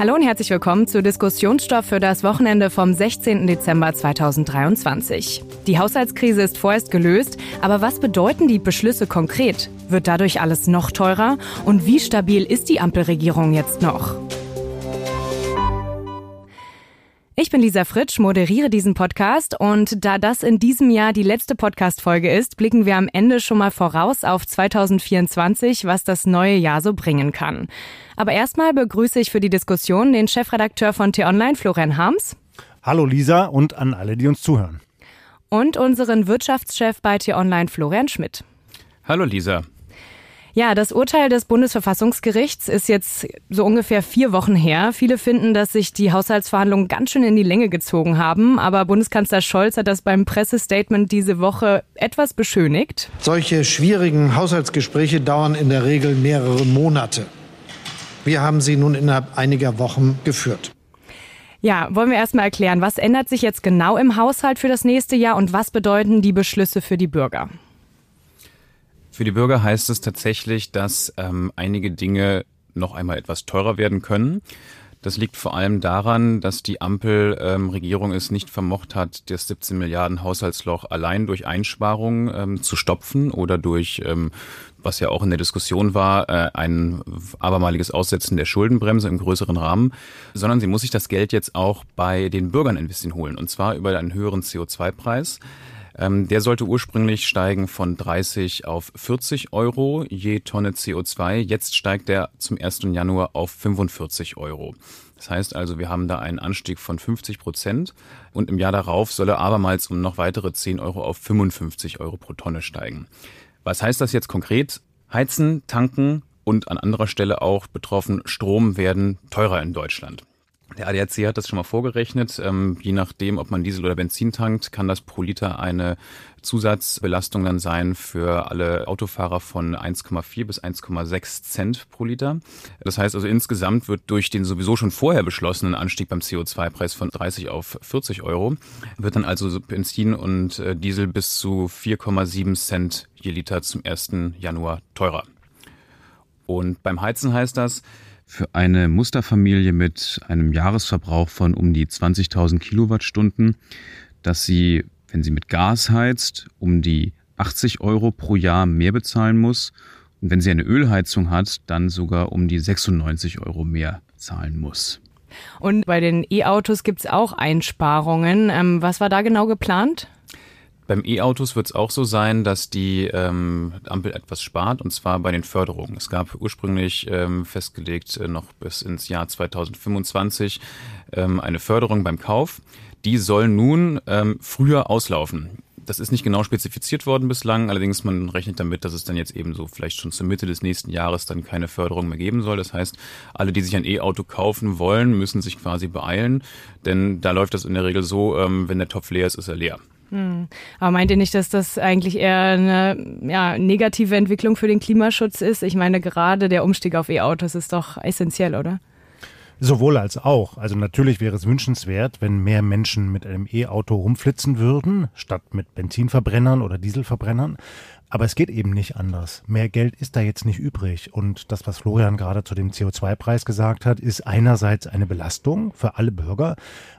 Hallo und herzlich willkommen zu Diskussionsstoff für das Wochenende vom 16. Dezember 2023. Die Haushaltskrise ist vorerst gelöst, aber was bedeuten die Beschlüsse konkret? Wird dadurch alles noch teurer? Und wie stabil ist die Ampelregierung jetzt noch? Ich bin Lisa Fritsch, moderiere diesen Podcast und da das in diesem Jahr die letzte Podcast-Folge ist, blicken wir am Ende schon mal voraus auf 2024, was das neue Jahr so bringen kann. Aber erstmal begrüße ich für die Diskussion den Chefredakteur von T-Online, Florian Harms. Hallo Lisa und an alle, die uns zuhören. Und unseren Wirtschaftschef bei T-Online, Florian Schmidt. Hallo Lisa. Ja, das Urteil des Bundesverfassungsgerichts ist jetzt so ungefähr vier Wochen her. Viele finden, dass sich die Haushaltsverhandlungen ganz schön in die Länge gezogen haben. Aber Bundeskanzler Scholz hat das beim Pressestatement diese Woche etwas beschönigt. Solche schwierigen Haushaltsgespräche dauern in der Regel mehrere Monate. Wir haben sie nun innerhalb einiger Wochen geführt. Ja, wollen wir erstmal erklären, was ändert sich jetzt genau im Haushalt für das nächste Jahr und was bedeuten die Beschlüsse für die Bürger? Für die Bürger heißt es tatsächlich, dass ähm, einige Dinge noch einmal etwas teurer werden können. Das liegt vor allem daran, dass die Ampelregierung ähm, es nicht vermocht hat, das 17 Milliarden Haushaltsloch allein durch Einsparungen ähm, zu stopfen oder durch, ähm, was ja auch in der Diskussion war, äh, ein abermaliges Aussetzen der Schuldenbremse im größeren Rahmen, sondern sie muss sich das Geld jetzt auch bei den Bürgern ein bisschen holen und zwar über einen höheren CO2-Preis. Ähm, der sollte ursprünglich steigen von 30 auf 40 Euro je Tonne CO2. Jetzt steigt er zum 1. Januar auf 45 Euro. Das heißt also, wir haben da einen Anstieg von 50 Prozent und im Jahr darauf soll er abermals um noch weitere 10 Euro auf 55 Euro pro Tonne steigen. Was heißt das jetzt konkret? Heizen, tanken und an anderer Stelle auch betroffen Strom werden teurer in Deutschland. Der ADAC hat das schon mal vorgerechnet. Ähm, je nachdem, ob man Diesel oder Benzin tankt, kann das pro Liter eine Zusatzbelastung dann sein für alle Autofahrer von 1,4 bis 1,6 Cent pro Liter. Das heißt also insgesamt wird durch den sowieso schon vorher beschlossenen Anstieg beim CO2-Preis von 30 auf 40 Euro, wird dann also Benzin und äh, Diesel bis zu 4,7 Cent je Liter zum 1. Januar teurer. Und beim Heizen heißt das, für eine Musterfamilie mit einem Jahresverbrauch von um die 20.000 Kilowattstunden, dass sie, wenn sie mit Gas heizt, um die 80 Euro pro Jahr mehr bezahlen muss und wenn sie eine Ölheizung hat, dann sogar um die 96 Euro mehr zahlen muss. Und bei den E-Autos gibt es auch Einsparungen. Ähm, was war da genau geplant? Beim E-Autos wird es auch so sein, dass die ähm, Ampel etwas spart, und zwar bei den Förderungen. Es gab ursprünglich ähm, festgelegt äh, noch bis ins Jahr 2025 ähm, eine Förderung beim Kauf. Die soll nun ähm, früher auslaufen. Das ist nicht genau spezifiziert worden bislang, allerdings man rechnet damit, dass es dann jetzt eben so vielleicht schon zur Mitte des nächsten Jahres dann keine Förderung mehr geben soll. Das heißt, alle, die sich ein E-Auto kaufen wollen, müssen sich quasi beeilen, denn da läuft das in der Regel so, ähm, wenn der Topf leer ist, ist er leer. Hm. Aber meint ihr nicht, dass das eigentlich eher eine ja, negative Entwicklung für den Klimaschutz ist? Ich meine, gerade der Umstieg auf E-Autos ist doch essentiell, oder? Sowohl als auch. Also natürlich wäre es wünschenswert, wenn mehr Menschen mit einem E-Auto rumflitzen würden, statt mit Benzinverbrennern oder Dieselverbrennern. Aber es geht eben nicht anders. Mehr Geld ist da jetzt nicht übrig. Und das, was Florian gerade zu dem CO2-Preis gesagt hat, ist einerseits eine Belastung für alle Bürger.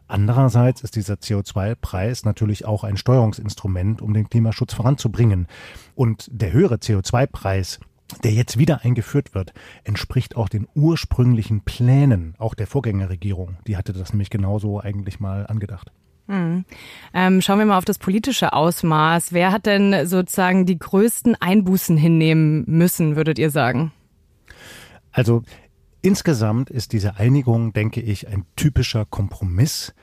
Andererseits ist dieser CO2-Preis natürlich auch ein Steuerungsinstrument, um den Klimaschutz voranzubringen. Und der höhere CO2-Preis, der jetzt wieder eingeführt wird, entspricht auch den ursprünglichen Plänen, auch der Vorgängerregierung. Die hatte das nämlich genauso eigentlich mal angedacht. Hm. Ähm, schauen wir mal auf das politische Ausmaß. Wer hat denn sozusagen die größten Einbußen hinnehmen müssen, würdet ihr sagen? Also insgesamt ist diese Einigung, denke ich, ein typischer Kompromiss,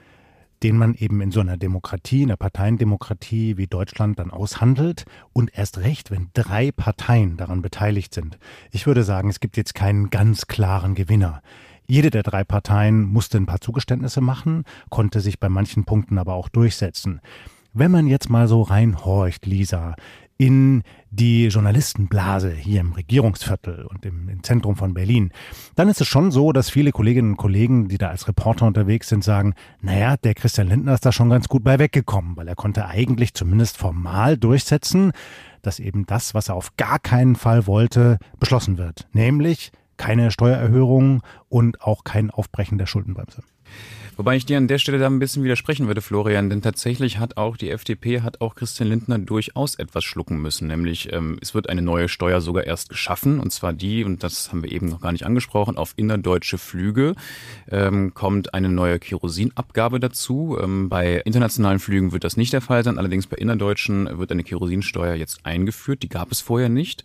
den man eben in so einer Demokratie, einer Parteiendemokratie wie Deutschland dann aushandelt und erst recht, wenn drei Parteien daran beteiligt sind. Ich würde sagen, es gibt jetzt keinen ganz klaren Gewinner. Jede der drei Parteien musste ein paar Zugeständnisse machen, konnte sich bei manchen Punkten aber auch durchsetzen. Wenn man jetzt mal so reinhorcht, Lisa, in die Journalistenblase hier im Regierungsviertel und im, im, Zentrum von Berlin, dann ist es schon so, dass viele Kolleginnen und Kollegen, die da als Reporter unterwegs sind, sagen, naja, der Christian Lindner ist da schon ganz gut bei weggekommen, weil er konnte eigentlich zumindest formal durchsetzen, dass eben das, was er auf gar keinen Fall wollte, beschlossen wird. Nämlich keine Steuererhöhung und auch kein Aufbrechen der Schuldenbremse. Wobei ich dir an der Stelle da ein bisschen widersprechen würde, Florian, denn tatsächlich hat auch die FDP, hat auch Christian Lindner durchaus etwas schlucken müssen. Nämlich ähm, es wird eine neue Steuer sogar erst geschaffen, und zwar die, und das haben wir eben noch gar nicht angesprochen, auf innerdeutsche Flüge ähm, kommt eine neue Kerosinabgabe dazu. Ähm, bei internationalen Flügen wird das nicht der Fall sein, allerdings bei innerdeutschen wird eine Kerosinsteuer jetzt eingeführt, die gab es vorher nicht.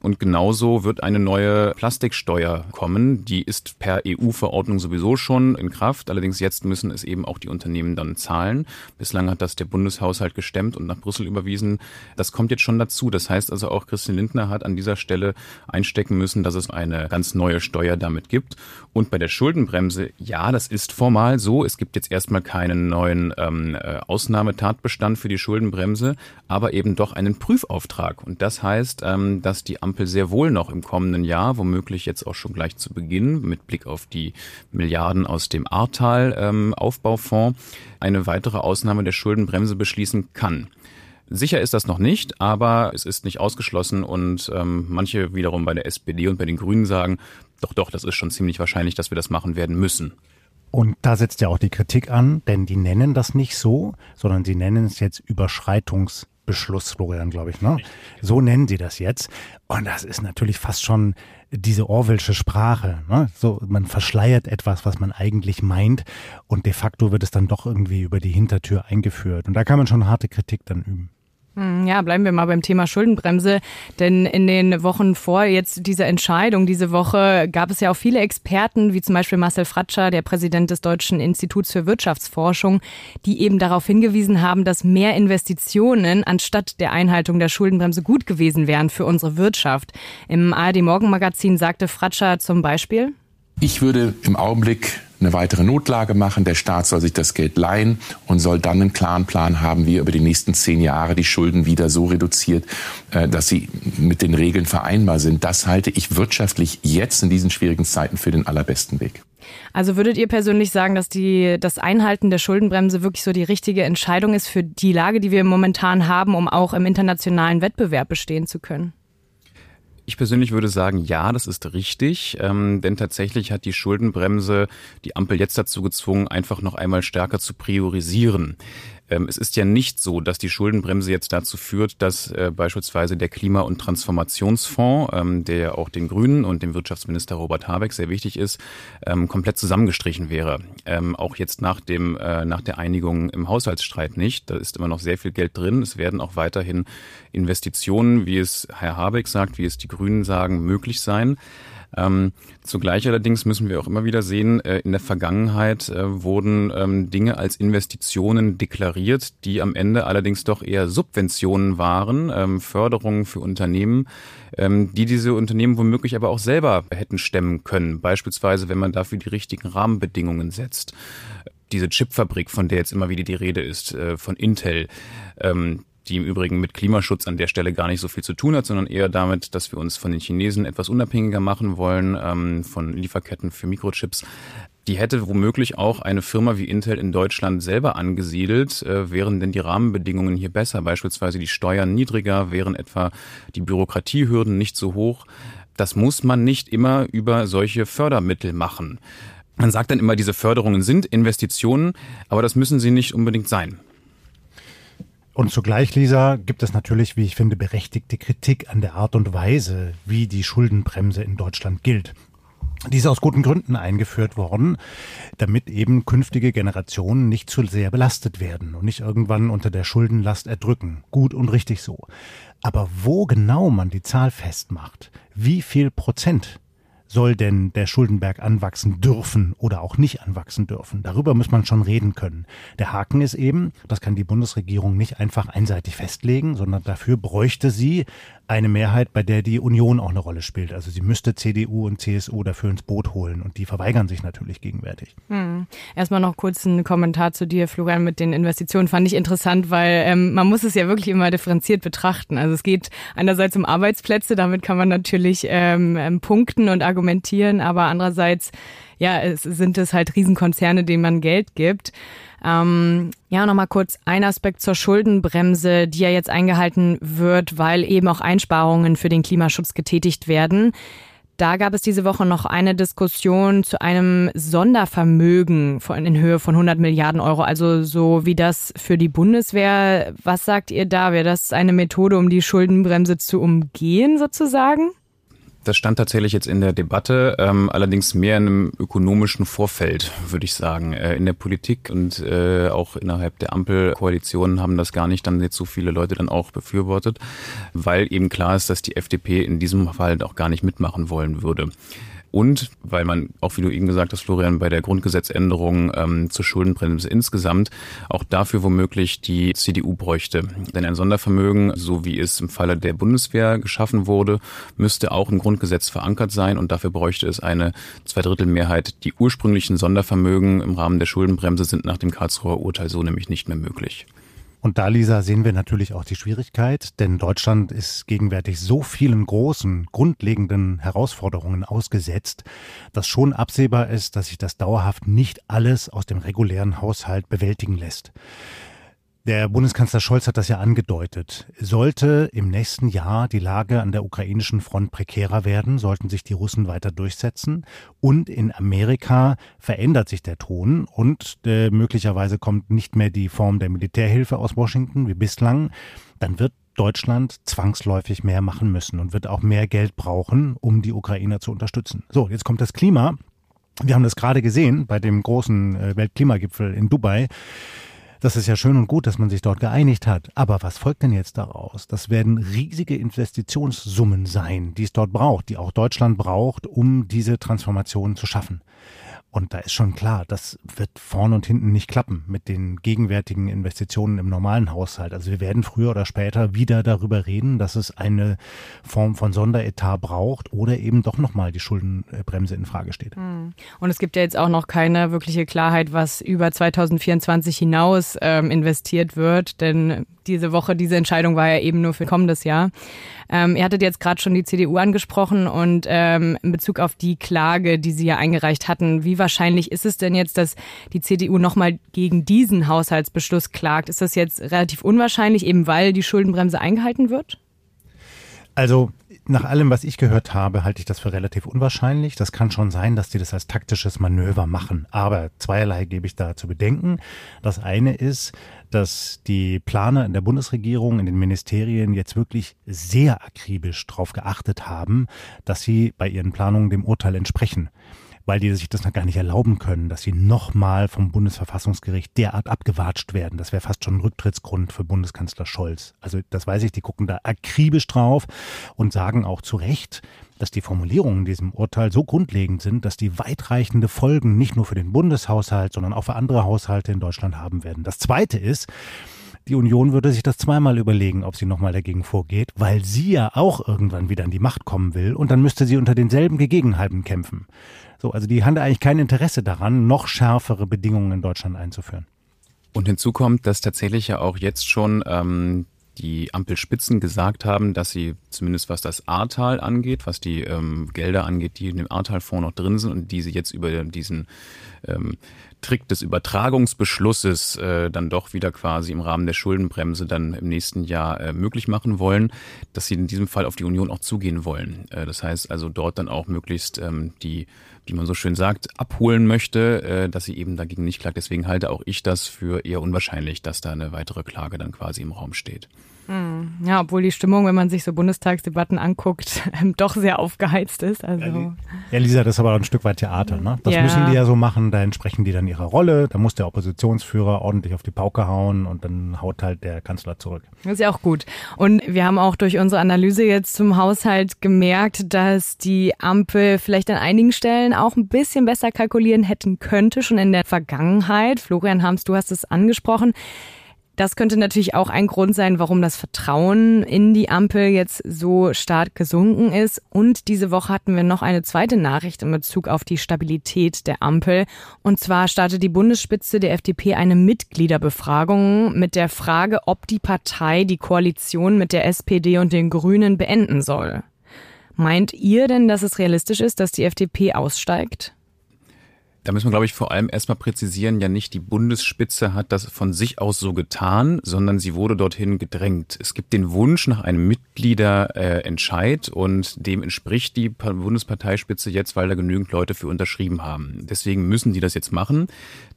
Und genauso wird eine neue Plastiksteuer kommen. Die ist per EU-Verordnung sowieso schon in Kraft. Allerdings jetzt müssen es eben auch die Unternehmen dann zahlen. Bislang hat das der Bundeshaushalt gestemmt und nach Brüssel überwiesen. Das kommt jetzt schon dazu. Das heißt also auch Christian Lindner hat an dieser Stelle einstecken müssen, dass es eine ganz neue Steuer damit gibt. Und bei der Schuldenbremse, ja, das ist formal so. Es gibt jetzt erstmal keinen neuen ähm, äh, Ausnahmetatbestand für die Schuldenbremse, aber eben doch einen Prüfauftrag. Und das heißt, ähm, dass die Ampel sehr wohl noch im kommenden Jahr, womöglich jetzt auch schon gleich zu Beginn, mit Blick auf die Milliarden aus dem Ahrtal ähm, eine weitere Ausnahme der Schuldenbremse beschließen kann. Sicher ist das noch nicht, aber es ist nicht ausgeschlossen und ähm, manche wiederum bei der SPD und bei den Grünen sagen, doch, doch, das ist schon ziemlich wahrscheinlich, dass wir das machen werden müssen. Und da setzt ja auch die Kritik an, denn die nennen das nicht so, sondern sie nennen es jetzt Überschreitungs Beschluss, Florian, glaube ich. Ne? So nennen sie das jetzt. Und das ist natürlich fast schon diese Orwellsche Sprache. Ne? So, man verschleiert etwas, was man eigentlich meint. Und de facto wird es dann doch irgendwie über die Hintertür eingeführt. Und da kann man schon harte Kritik dann üben. Hm, ja, bleiben wir mal beim Thema Schuldenbremse, denn in den Wochen vor jetzt dieser Entscheidung diese Woche gab es ja auch viele Experten, wie zum Beispiel Marcel Fratscher, der Präsident des Deutschen Instituts für Wirtschaftsforschung, die eben darauf hingewiesen haben, dass mehr Investitionen anstatt der Einhaltung der Schuldenbremse gut gewesen wären für unsere Wirtschaft. Im ARD Morgenmagazin sagte Fratscher zum Beispiel, ich würde im Augenblick eine weitere Notlage machen. Der Staat soll sich das Geld leihen und soll dann einen klaren Plan haben, wie er über die nächsten zehn Jahre die Schulden wieder so reduziert, äh, dass sie mit den Regeln vereinbar sind. Das halte ich wirtschaftlich jetzt in diesen schwierigen Zeiten für den allerbesten Weg. Also würdet ihr persönlich sagen, dass die, das Einhalten der Schuldenbremse wirklich so die richtige Entscheidung ist für die Lage, die wir momentan haben, um auch im internationalen Wettbewerb bestehen zu können? Ich persönlich würde sagen, ja, das ist richtig, ähm, denn tatsächlich hat die Schuldenbremse die Ampel jetzt dazu gezwungen, einfach noch einmal stärker zu priorisieren. Ähm, es ist ja nicht so, dass die Schuldenbremse jetzt dazu führt, dass äh, beispielsweise der Klima- und Transformationsfonds, ähm, der ja auch den Grünen und dem Wirtschaftsminister Robert Habeck sehr wichtig ist, ähm, komplett zusammengestrichen wäre. Auch jetzt nach dem äh, nach der Einigung im Haushaltsstreit nicht. Da ist immer noch sehr viel Geld drin. Es werden auch weiterhin Investitionen, wie es Herr Habeck sagt, wie es die Grünen sagen, möglich sein. Ähm, zugleich allerdings müssen wir auch immer wieder sehen, äh, in der Vergangenheit äh, wurden ähm, Dinge als Investitionen deklariert, die am Ende allerdings doch eher Subventionen waren, ähm, Förderungen für Unternehmen, ähm, die diese Unternehmen womöglich aber auch selber hätten stemmen können. Beispielsweise, wenn man dafür die richtigen Rahmenbedingungen setzt diese Chipfabrik, von der jetzt immer wieder die Rede ist, äh, von Intel, ähm, die im Übrigen mit Klimaschutz an der Stelle gar nicht so viel zu tun hat, sondern eher damit, dass wir uns von den Chinesen etwas unabhängiger machen wollen, ähm, von Lieferketten für Mikrochips. Die hätte womöglich auch eine Firma wie Intel in Deutschland selber angesiedelt, äh, wären denn die Rahmenbedingungen hier besser, beispielsweise die Steuern niedriger, wären etwa die Bürokratiehürden nicht so hoch. Das muss man nicht immer über solche Fördermittel machen. Man sagt dann immer, diese Förderungen sind Investitionen, aber das müssen sie nicht unbedingt sein. Und zugleich, Lisa, gibt es natürlich, wie ich finde, berechtigte Kritik an der Art und Weise, wie die Schuldenbremse in Deutschland gilt. Die ist aus guten Gründen eingeführt worden, damit eben künftige Generationen nicht zu sehr belastet werden und nicht irgendwann unter der Schuldenlast erdrücken. Gut und richtig so. Aber wo genau man die Zahl festmacht, wie viel Prozent soll denn der Schuldenberg anwachsen dürfen oder auch nicht anwachsen dürfen? Darüber muss man schon reden können. Der Haken ist eben, das kann die Bundesregierung nicht einfach einseitig festlegen, sondern dafür bräuchte sie eine Mehrheit, bei der die Union auch eine Rolle spielt. Also sie müsste CDU und CSU dafür ins Boot holen und die verweigern sich natürlich gegenwärtig. Hm. Erstmal noch kurz ein Kommentar zu dir, Florian, mit den Investitionen fand ich interessant, weil ähm, man muss es ja wirklich immer differenziert betrachten. Also es geht einerseits um Arbeitsplätze, damit kann man natürlich ähm, ähm punkten und argumentieren, aber andererseits ja, es sind es halt Riesenkonzerne, denen man Geld gibt. Ähm, ja, nochmal kurz ein Aspekt zur Schuldenbremse, die ja jetzt eingehalten wird, weil eben auch Einsparungen für den Klimaschutz getätigt werden. da gab es diese Woche noch eine Diskussion zu einem Sondervermögen von, in Höhe von 100 Milliarden Euro, also so wie das für die Bundeswehr. Was sagt ihr da? Wäre das eine Methode, um die Schuldenbremse zu umgehen sozusagen? Das stand tatsächlich jetzt in der Debatte, ähm, allerdings mehr in einem ökonomischen Vorfeld, würde ich sagen. Äh, in der Politik und äh, auch innerhalb der Ampelkoalition haben das gar nicht dann jetzt so viele Leute dann auch befürwortet, weil eben klar ist, dass die FDP in diesem Fall auch gar nicht mitmachen wollen würde. Und weil man, auch wie du eben gesagt hast, Florian, bei der Grundgesetzänderung ähm, zur Schuldenbremse insgesamt auch dafür womöglich die CDU bräuchte. Denn ein Sondervermögen, so wie es im Falle der Bundeswehr geschaffen wurde, müsste auch im Grundgesetz verankert sein und dafür bräuchte es eine Zweidrittelmehrheit. Die ursprünglichen Sondervermögen im Rahmen der Schuldenbremse sind nach dem Karlsruher Urteil so nämlich nicht mehr möglich. Und da, Lisa, sehen wir natürlich auch die Schwierigkeit, denn Deutschland ist gegenwärtig so vielen großen, grundlegenden Herausforderungen ausgesetzt, dass schon absehbar ist, dass sich das dauerhaft nicht alles aus dem regulären Haushalt bewältigen lässt. Der Bundeskanzler Scholz hat das ja angedeutet. Sollte im nächsten Jahr die Lage an der ukrainischen Front prekärer werden, sollten sich die Russen weiter durchsetzen. Und in Amerika verändert sich der Ton und äh, möglicherweise kommt nicht mehr die Form der Militärhilfe aus Washington wie bislang. Dann wird Deutschland zwangsläufig mehr machen müssen und wird auch mehr Geld brauchen, um die Ukrainer zu unterstützen. So, jetzt kommt das Klima. Wir haben das gerade gesehen bei dem großen äh, Weltklimagipfel in Dubai. Das ist ja schön und gut, dass man sich dort geeinigt hat. Aber was folgt denn jetzt daraus? Das werden riesige Investitionssummen sein, die es dort braucht, die auch Deutschland braucht, um diese Transformation zu schaffen. Und da ist schon klar, das wird vorn und hinten nicht klappen mit den gegenwärtigen Investitionen im normalen Haushalt. Also wir werden früher oder später wieder darüber reden, dass es eine Form von Sonderetat braucht oder eben doch nochmal die Schuldenbremse in Frage steht. Hm. Und es gibt ja jetzt auch noch keine wirkliche Klarheit, was über 2024 hinaus ähm, investiert wird, denn diese Woche, diese Entscheidung war ja eben nur für kommendes Jahr. Ähm, ihr hattet jetzt gerade schon die CDU angesprochen und ähm, in Bezug auf die Klage, die Sie ja eingereicht hatten, wie wahrscheinlich ist es denn jetzt, dass die CDU nochmal gegen diesen Haushaltsbeschluss klagt? Ist das jetzt relativ unwahrscheinlich, eben weil die Schuldenbremse eingehalten wird? Also nach allem, was ich gehört habe, halte ich das für relativ unwahrscheinlich. Das kann schon sein, dass die das als taktisches Manöver machen. Aber zweierlei gebe ich da zu bedenken. Das eine ist, dass die Planer in der Bundesregierung, in den Ministerien jetzt wirklich sehr akribisch darauf geachtet haben, dass sie bei ihren Planungen dem Urteil entsprechen weil die sich das noch gar nicht erlauben können, dass sie nochmal vom Bundesverfassungsgericht derart abgewatscht werden. Das wäre fast schon ein Rücktrittsgrund für Bundeskanzler Scholz. Also das weiß ich, die gucken da akribisch drauf und sagen auch zu Recht, dass die Formulierungen in diesem Urteil so grundlegend sind, dass die weitreichende Folgen nicht nur für den Bundeshaushalt, sondern auch für andere Haushalte in Deutschland haben werden. Das Zweite ist, die Union würde sich das zweimal überlegen, ob sie nochmal dagegen vorgeht, weil sie ja auch irgendwann wieder an die Macht kommen will und dann müsste sie unter denselben Gegebenheiten kämpfen. So, also die haben eigentlich kein Interesse daran, noch schärfere Bedingungen in Deutschland einzuführen. Und hinzu kommt, dass tatsächlich ja auch jetzt schon ähm, die Ampelspitzen gesagt haben, dass sie zumindest was das Ahrtal angeht, was die ähm, Gelder angeht, die in dem Ahrtal-Fonds noch drin sind und die sie jetzt über diesen ähm, Trick des Übertragungsbeschlusses äh, dann doch wieder quasi im Rahmen der Schuldenbremse dann im nächsten Jahr äh, möglich machen wollen, dass sie in diesem Fall auf die Union auch zugehen wollen. Äh, das heißt also dort dann auch möglichst ähm, die wie man so schön sagt, abholen möchte, äh, dass sie eben dagegen nicht klagt. Deswegen halte auch ich das für eher unwahrscheinlich, dass da eine weitere Klage dann quasi im Raum steht. Hm. Ja, obwohl die Stimmung, wenn man sich so Bundestagsdebatten anguckt, doch sehr aufgeheizt ist. Also. Ja, Lisa, das ist aber ein Stück weit Theater. Ne? Das ja. müssen die ja so machen, da entsprechen die dann ihrer Rolle. Da muss der Oppositionsführer ordentlich auf die Pauke hauen und dann haut halt der Kanzler zurück. Das ist ja auch gut. Und wir haben auch durch unsere Analyse jetzt zum Haushalt gemerkt, dass die Ampel vielleicht an einigen Stellen auch ein bisschen besser kalkulieren hätten könnte, schon in der Vergangenheit. Florian Harms, du hast es angesprochen. Das könnte natürlich auch ein Grund sein, warum das Vertrauen in die Ampel jetzt so stark gesunken ist. Und diese Woche hatten wir noch eine zweite Nachricht in Bezug auf die Stabilität der Ampel. Und zwar startet die Bundesspitze der FDP eine Mitgliederbefragung mit der Frage, ob die Partei die Koalition mit der SPD und den Grünen beenden soll. Meint ihr denn, dass es realistisch ist, dass die FDP aussteigt? Da müssen wir, glaube ich, vor allem erstmal präzisieren, ja nicht die Bundesspitze hat das von sich aus so getan, sondern sie wurde dorthin gedrängt. Es gibt den Wunsch nach einem Mitgliederentscheid und dem entspricht die Bundesparteispitze jetzt, weil da genügend Leute für unterschrieben haben. Deswegen müssen die das jetzt machen.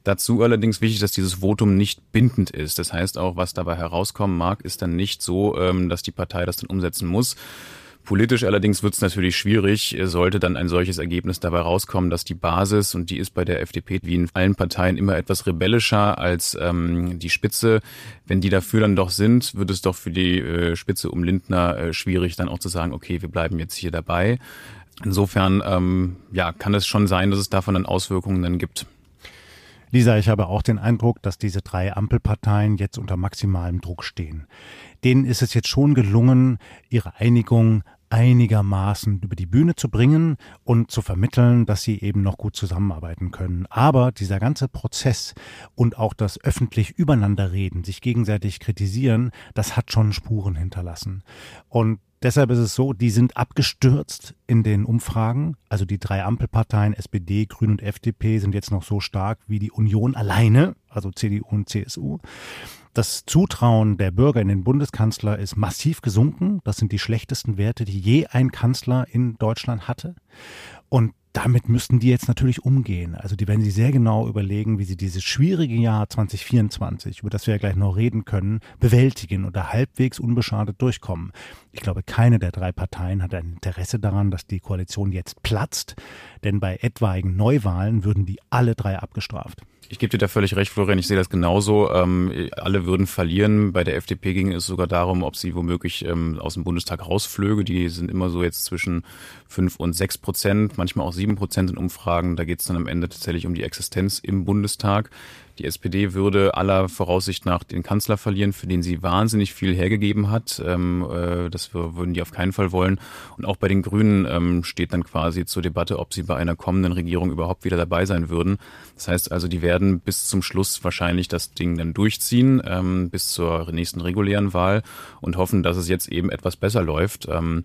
Dazu allerdings wichtig, dass dieses Votum nicht bindend ist. Das heißt auch, was dabei herauskommen mag, ist dann nicht so, ähm, dass die Partei das dann umsetzen muss. Politisch allerdings wird es natürlich schwierig, sollte dann ein solches Ergebnis dabei rauskommen, dass die Basis, und die ist bei der FDP wie in allen Parteien immer etwas rebellischer als ähm, die Spitze, wenn die dafür dann doch sind, wird es doch für die äh, Spitze um Lindner äh, schwierig, dann auch zu sagen, okay, wir bleiben jetzt hier dabei. Insofern ähm, ja, kann es schon sein, dass es davon dann Auswirkungen dann gibt. Lisa, ich habe auch den Eindruck, dass diese drei Ampelparteien jetzt unter maximalem Druck stehen. Denen ist es jetzt schon gelungen, ihre Einigung einigermaßen über die Bühne zu bringen und zu vermitteln, dass sie eben noch gut zusammenarbeiten können. Aber dieser ganze Prozess und auch das öffentlich übereinanderreden, sich gegenseitig kritisieren, das hat schon Spuren hinterlassen. Und Deshalb ist es so, die sind abgestürzt in den Umfragen. Also die drei Ampelparteien, SPD, Grün und FDP, sind jetzt noch so stark wie die Union alleine, also CDU und CSU. Das Zutrauen der Bürger in den Bundeskanzler ist massiv gesunken. Das sind die schlechtesten Werte, die je ein Kanzler in Deutschland hatte. Und damit müssten die jetzt natürlich umgehen. Also die werden sich sehr genau überlegen, wie sie dieses schwierige Jahr 2024, über das wir ja gleich noch reden können, bewältigen oder halbwegs unbeschadet durchkommen. Ich glaube, keine der drei Parteien hat ein Interesse daran, dass die Koalition jetzt platzt, denn bei etwaigen Neuwahlen würden die alle drei abgestraft. Ich gebe dir da völlig recht, Florian. Ich sehe das genauso. Ähm, alle würden verlieren. Bei der FDP ging es sogar darum, ob sie womöglich ähm, aus dem Bundestag rausflöge. Die sind immer so jetzt zwischen fünf und sechs Prozent, manchmal auch sieben Prozent in Umfragen. Da geht es dann am Ende tatsächlich um die Existenz im Bundestag. Die SPD würde aller Voraussicht nach den Kanzler verlieren, für den sie wahnsinnig viel hergegeben hat. Ähm, äh, das würden die auf keinen Fall wollen. Und auch bei den Grünen ähm, steht dann quasi zur Debatte, ob sie bei einer kommenden Regierung überhaupt wieder dabei sein würden. Das heißt also, die werden bis zum Schluss wahrscheinlich das Ding dann durchziehen, ähm, bis zur nächsten regulären Wahl und hoffen, dass es jetzt eben etwas besser läuft. Ähm,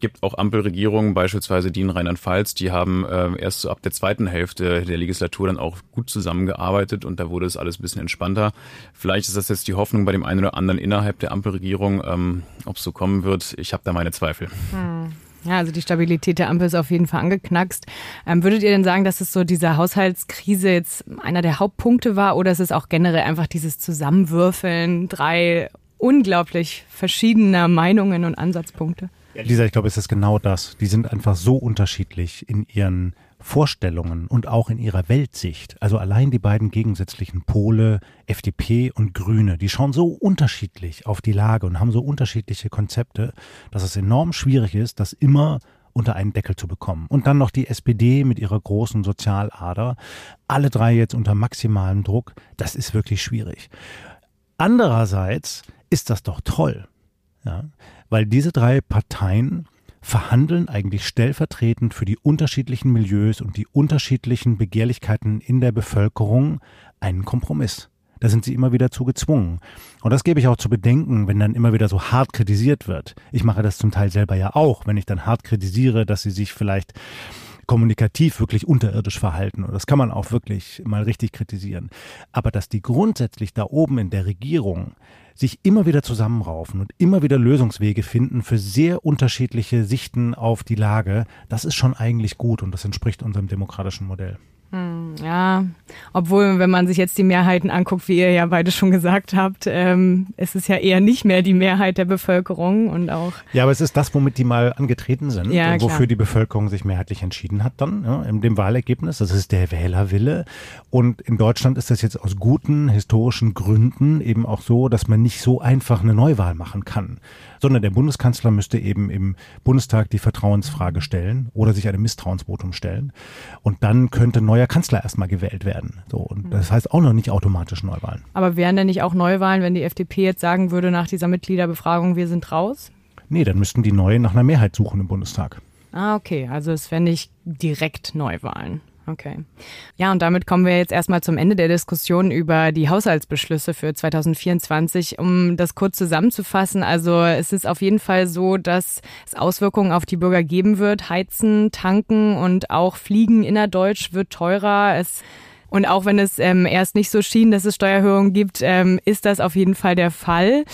gibt auch Ampelregierungen, beispielsweise die in Rheinland-Pfalz, die haben äh, erst so ab der zweiten Hälfte der Legislatur dann auch gut zusammengearbeitet und da wurde es alles ein bisschen entspannter. Vielleicht ist das jetzt die Hoffnung bei dem einen oder anderen innerhalb der Ampelregierung, ähm, ob es so kommen wird. Ich habe da meine Zweifel. Hm. Ja, also die Stabilität der Ampel ist auf jeden Fall angeknackst. Ähm, würdet ihr denn sagen, dass es so diese Haushaltskrise jetzt einer der Hauptpunkte war oder ist es auch generell einfach dieses Zusammenwürfeln drei unglaublich verschiedener Meinungen und Ansatzpunkte? Lisa, ich glaube, es ist genau das. Die sind einfach so unterschiedlich in ihren Vorstellungen und auch in ihrer Weltsicht. Also allein die beiden gegensätzlichen Pole, FDP und Grüne, die schauen so unterschiedlich auf die Lage und haben so unterschiedliche Konzepte, dass es enorm schwierig ist, das immer unter einen Deckel zu bekommen. Und dann noch die SPD mit ihrer großen Sozialader. Alle drei jetzt unter maximalem Druck. Das ist wirklich schwierig. Andererseits ist das doch toll. Ja, weil diese drei Parteien verhandeln eigentlich stellvertretend für die unterschiedlichen Milieus und die unterschiedlichen Begehrlichkeiten in der Bevölkerung einen Kompromiss. Da sind sie immer wieder zu gezwungen. Und das gebe ich auch zu bedenken, wenn dann immer wieder so hart kritisiert wird. Ich mache das zum Teil selber ja auch, wenn ich dann hart kritisiere, dass sie sich vielleicht kommunikativ wirklich unterirdisch verhalten. Und das kann man auch wirklich mal richtig kritisieren. Aber dass die grundsätzlich da oben in der Regierung sich immer wieder zusammenraufen und immer wieder Lösungswege finden für sehr unterschiedliche Sichten auf die Lage, das ist schon eigentlich gut und das entspricht unserem demokratischen Modell. Hm, ja, obwohl, wenn man sich jetzt die Mehrheiten anguckt, wie ihr ja beide schon gesagt habt, ähm, es ist ja eher nicht mehr die Mehrheit der Bevölkerung und auch. Ja, aber es ist das, womit die mal angetreten sind ja, und wofür klar. die Bevölkerung sich mehrheitlich entschieden hat dann ja, in dem Wahlergebnis. Das ist der Wählerwille. Und in Deutschland ist das jetzt aus guten historischen Gründen eben auch so, dass man nicht so einfach eine Neuwahl machen kann sondern der Bundeskanzler müsste eben im Bundestag die Vertrauensfrage stellen oder sich einem Misstrauensvotum stellen. Und dann könnte neuer Kanzler erstmal gewählt werden. So, und das heißt auch noch nicht automatisch Neuwahlen. Aber wären denn nicht auch Neuwahlen, wenn die FDP jetzt sagen würde nach dieser Mitgliederbefragung, wir sind raus? Nee, dann müssten die Neuen nach einer Mehrheit suchen im Bundestag. Ah, okay. Also es wären nicht direkt Neuwahlen. Okay. Ja, und damit kommen wir jetzt erstmal zum Ende der Diskussion über die Haushaltsbeschlüsse für 2024. Um das kurz zusammenzufassen, also es ist auf jeden Fall so, dass es Auswirkungen auf die Bürger geben wird. Heizen, tanken und auch Fliegen innerdeutsch wird teurer. Es und auch wenn es ähm, erst nicht so schien, dass es Steuererhöhungen gibt, ähm, ist das auf jeden Fall der Fall.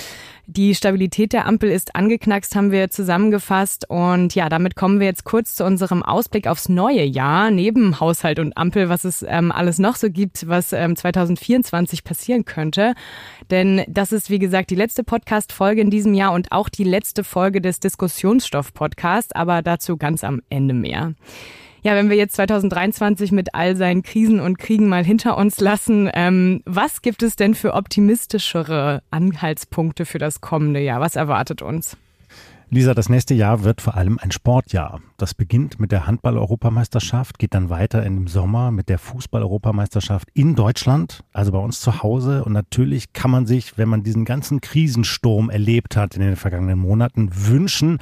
Die Stabilität der Ampel ist angeknackst, haben wir zusammengefasst. Und ja, damit kommen wir jetzt kurz zu unserem Ausblick aufs neue Jahr, neben Haushalt und Ampel, was es ähm, alles noch so gibt, was ähm, 2024 passieren könnte. Denn das ist, wie gesagt, die letzte Podcast-Folge in diesem Jahr und auch die letzte Folge des Diskussionsstoff-Podcasts, aber dazu ganz am Ende mehr. Ja, wenn wir jetzt 2023 mit all seinen Krisen und Kriegen mal hinter uns lassen, ähm, was gibt es denn für optimistischere Anhaltspunkte für das kommende Jahr? Was erwartet uns? Lisa, das nächste Jahr wird vor allem ein Sportjahr. Das beginnt mit der Handball-Europameisterschaft, geht dann weiter dem Sommer mit der Fußball-Europameisterschaft in Deutschland, also bei uns zu Hause. Und natürlich kann man sich, wenn man diesen ganzen Krisensturm erlebt hat in den vergangenen Monaten, wünschen,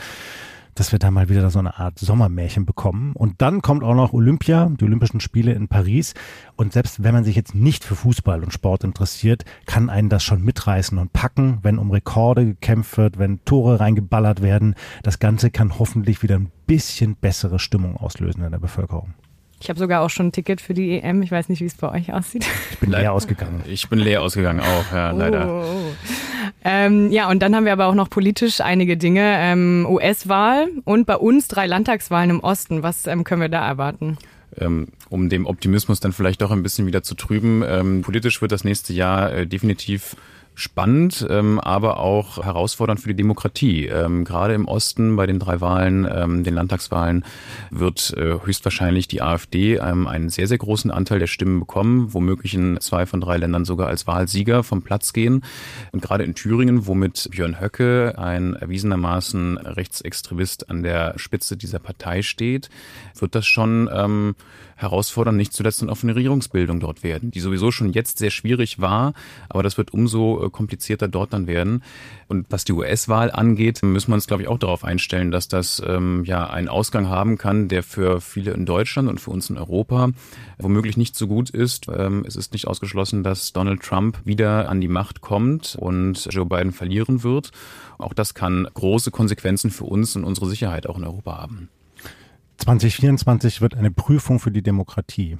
dass wir da mal wieder so eine Art Sommermärchen bekommen. Und dann kommt auch noch Olympia, die Olympischen Spiele in Paris. Und selbst wenn man sich jetzt nicht für Fußball und Sport interessiert, kann einen das schon mitreißen und packen, wenn um Rekorde gekämpft wird, wenn Tore reingeballert werden. Das Ganze kann hoffentlich wieder ein bisschen bessere Stimmung auslösen in der Bevölkerung. Ich habe sogar auch schon ein Ticket für die EM. Ich weiß nicht, wie es bei euch aussieht. Ich bin leer ausgegangen. Ich bin leer ausgegangen auch, ja, oh, leider. Ähm, ja, und dann haben wir aber auch noch politisch einige Dinge. Ähm, US-Wahl und bei uns drei Landtagswahlen im Osten. Was ähm, können wir da erwarten? Ähm, um dem Optimismus dann vielleicht doch ein bisschen wieder zu trüben. Ähm, politisch wird das nächste Jahr äh, definitiv spannend, ähm, aber auch herausfordernd für die Demokratie. Ähm, gerade im Osten bei den drei Wahlen, ähm, den Landtagswahlen, wird äh, höchstwahrscheinlich die AfD ähm, einen sehr, sehr großen Anteil der Stimmen bekommen, womöglich in zwei von drei Ländern sogar als Wahlsieger vom Platz gehen. Und gerade in Thüringen, womit Björn Höcke, ein erwiesenermaßen Rechtsextremist an der Spitze dieser Partei steht, wird das schon ähm, herausfordern, nicht zuletzt dann auch für eine Regierungsbildung dort werden, die sowieso schon jetzt sehr schwierig war, aber das wird umso äh, komplizierter dort dann werden. Und was die US-Wahl angeht, müssen wir uns, glaube ich, auch darauf einstellen, dass das ähm, ja einen Ausgang haben kann, der für viele in Deutschland und für uns in Europa womöglich nicht so gut ist. Ähm, es ist nicht ausgeschlossen, dass Donald Trump wieder an die Macht kommt und Joe Biden verlieren wird. Auch das kann große Konsequenzen für uns und unsere Sicherheit auch in Europa haben. 2024 wird eine Prüfung für die Demokratie.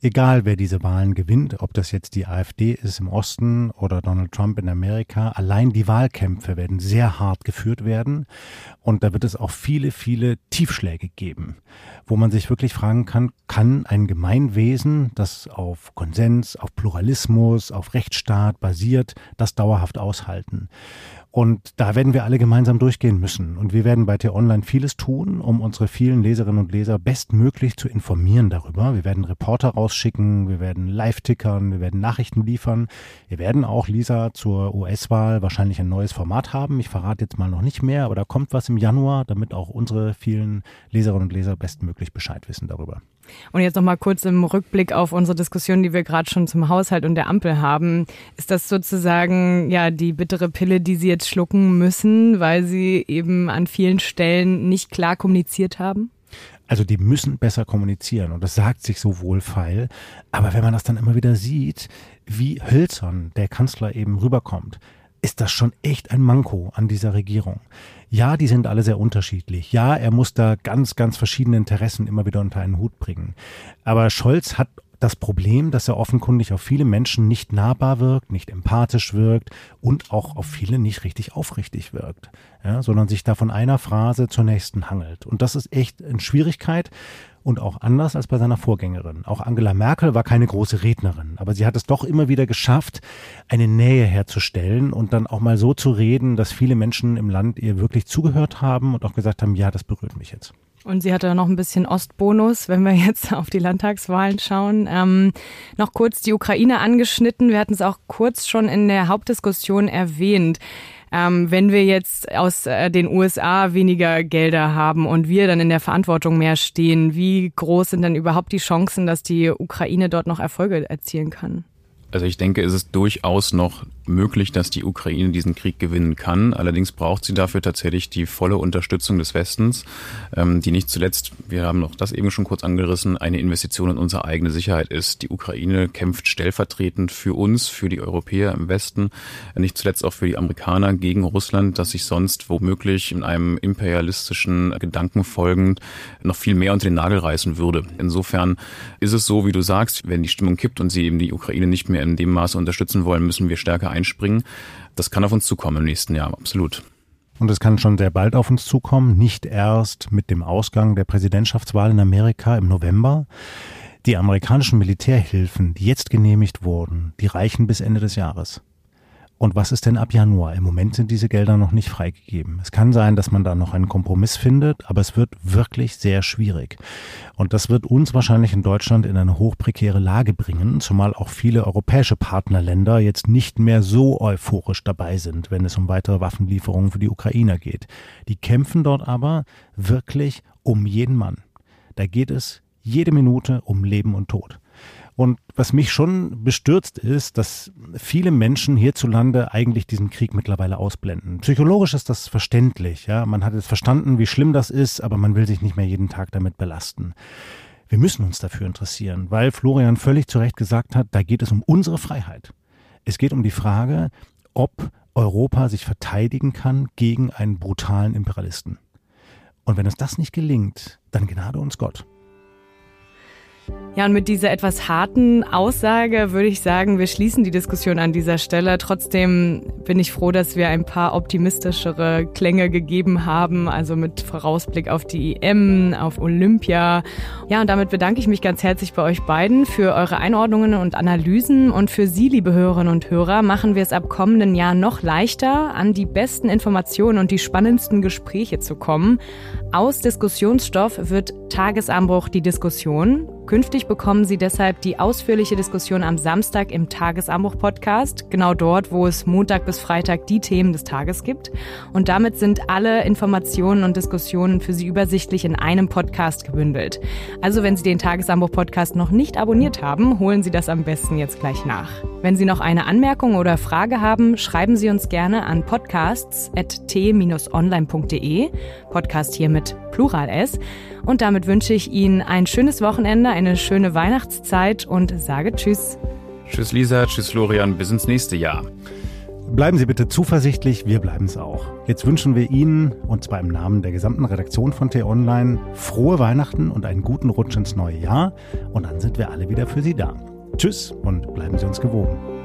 Egal, wer diese Wahlen gewinnt, ob das jetzt die AfD ist im Osten oder Donald Trump in Amerika, allein die Wahlkämpfe werden sehr hart geführt werden. Und da wird es auch viele, viele Tiefschläge geben, wo man sich wirklich fragen kann, kann ein Gemeinwesen, das auf Konsens, auf Pluralismus, auf Rechtsstaat basiert, das dauerhaft aushalten? Und da werden wir alle gemeinsam durchgehen müssen. Und wir werden bei T-Online vieles tun, um unsere vielen Leserinnen und Leser bestmöglich zu informieren darüber. Wir werden Reporter rausschicken, wir werden live tickern, wir werden Nachrichten liefern. Wir werden auch, Lisa, zur US-Wahl wahrscheinlich ein neues Format haben. Ich verrate jetzt mal noch nicht mehr, aber da kommt was im Januar, damit auch unsere vielen Leserinnen und Leser bestmöglich Bescheid wissen darüber. Und jetzt nochmal kurz im Rückblick auf unsere Diskussion, die wir gerade schon zum Haushalt und der Ampel haben. Ist das sozusagen ja die bittere Pille, die Sie jetzt schlucken müssen, weil Sie eben an vielen Stellen nicht klar kommuniziert haben? Also die müssen besser kommunizieren und das sagt sich so wohlfeil. Aber wenn man das dann immer wieder sieht, wie hölzern der Kanzler eben rüberkommt, ist das schon echt ein Manko an dieser Regierung. Ja, die sind alle sehr unterschiedlich. Ja, er muss da ganz, ganz verschiedene Interessen immer wieder unter einen Hut bringen. Aber Scholz hat das Problem, dass er offenkundig auf viele Menschen nicht nahbar wirkt, nicht empathisch wirkt und auch auf viele nicht richtig aufrichtig wirkt, ja, sondern sich da von einer Phrase zur nächsten hangelt. Und das ist echt eine Schwierigkeit und auch anders als bei seiner Vorgängerin. Auch Angela Merkel war keine große Rednerin, aber sie hat es doch immer wieder geschafft, eine Nähe herzustellen und dann auch mal so zu reden, dass viele Menschen im Land ihr wirklich zugehört haben und auch gesagt haben, ja, das berührt mich jetzt. Und sie hatte noch ein bisschen Ostbonus, wenn wir jetzt auf die Landtagswahlen schauen. Ähm, noch kurz die Ukraine angeschnitten. Wir hatten es auch kurz schon in der Hauptdiskussion erwähnt. Ähm, wenn wir jetzt aus äh, den USA weniger Gelder haben und wir dann in der Verantwortung mehr stehen, wie groß sind denn überhaupt die Chancen, dass die Ukraine dort noch Erfolge erzielen kann? Also ich denke, es ist durchaus noch möglich, dass die Ukraine diesen Krieg gewinnen kann. Allerdings braucht sie dafür tatsächlich die volle Unterstützung des Westens, ähm, die nicht zuletzt, wir haben noch das eben schon kurz angerissen, eine Investition in unsere eigene Sicherheit ist. Die Ukraine kämpft stellvertretend für uns, für die Europäer im Westen, nicht zuletzt auch für die Amerikaner gegen Russland, das sich sonst womöglich in einem imperialistischen Gedanken folgend noch viel mehr unter den Nagel reißen würde. Insofern ist es so, wie du sagst, wenn die Stimmung kippt und sie eben die Ukraine nicht mehr in dem Maße unterstützen wollen, müssen wir stärker einspringen. Das kann auf uns zukommen im nächsten Jahr, absolut. Und es kann schon sehr bald auf uns zukommen, nicht erst mit dem Ausgang der Präsidentschaftswahl in Amerika im November. Die amerikanischen Militärhilfen, die jetzt genehmigt wurden, die reichen bis Ende des Jahres. Und was ist denn ab Januar? Im Moment sind diese Gelder noch nicht freigegeben. Es kann sein, dass man da noch einen Kompromiss findet, aber es wird wirklich sehr schwierig. Und das wird uns wahrscheinlich in Deutschland in eine hochprekäre Lage bringen, zumal auch viele europäische Partnerländer jetzt nicht mehr so euphorisch dabei sind, wenn es um weitere Waffenlieferungen für die Ukrainer geht. Die kämpfen dort aber wirklich um jeden Mann. Da geht es jede Minute um Leben und Tod. Und was mich schon bestürzt ist, dass viele Menschen hierzulande eigentlich diesen Krieg mittlerweile ausblenden. Psychologisch ist das verständlich, ja. Man hat jetzt verstanden, wie schlimm das ist, aber man will sich nicht mehr jeden Tag damit belasten. Wir müssen uns dafür interessieren, weil Florian völlig zu Recht gesagt hat, da geht es um unsere Freiheit. Es geht um die Frage, ob Europa sich verteidigen kann gegen einen brutalen Imperialisten. Und wenn uns das nicht gelingt, dann gnade uns Gott. Ja, und mit dieser etwas harten Aussage würde ich sagen, wir schließen die Diskussion an dieser Stelle. Trotzdem bin ich froh, dass wir ein paar optimistischere Klänge gegeben haben, also mit Vorausblick auf die EM, auf Olympia. Ja, und damit bedanke ich mich ganz herzlich bei euch beiden für eure Einordnungen und Analysen. Und für Sie, liebe Hörerinnen und Hörer, machen wir es ab kommenden Jahr noch leichter, an die besten Informationen und die spannendsten Gespräche zu kommen. Aus Diskussionsstoff wird Tagesanbruch die Diskussion. Künftig bekommen Sie deshalb die ausführliche Diskussion am Samstag im Tagesanbruch-Podcast, genau dort, wo es Montag bis Freitag die Themen des Tages gibt. Und damit sind alle Informationen und Diskussionen für Sie übersichtlich in einem Podcast gebündelt. Also wenn Sie den Tagesanbruch-Podcast noch nicht abonniert haben, holen Sie das am besten jetzt gleich nach. Wenn Sie noch eine Anmerkung oder Frage haben, schreiben Sie uns gerne an podcasts.t-online.de. Podcast hier mit Plural S. Und damit wünsche ich Ihnen ein schönes Wochenende, eine schöne Weihnachtszeit und sage Tschüss. Tschüss Lisa, tschüss Florian, bis ins nächste Jahr. Bleiben Sie bitte zuversichtlich, wir bleiben es auch. Jetzt wünschen wir Ihnen, und zwar im Namen der gesamten Redaktion von T-Online, frohe Weihnachten und einen guten Rutsch ins neue Jahr. Und dann sind wir alle wieder für Sie da. Tschüss und bleiben Sie uns gewogen.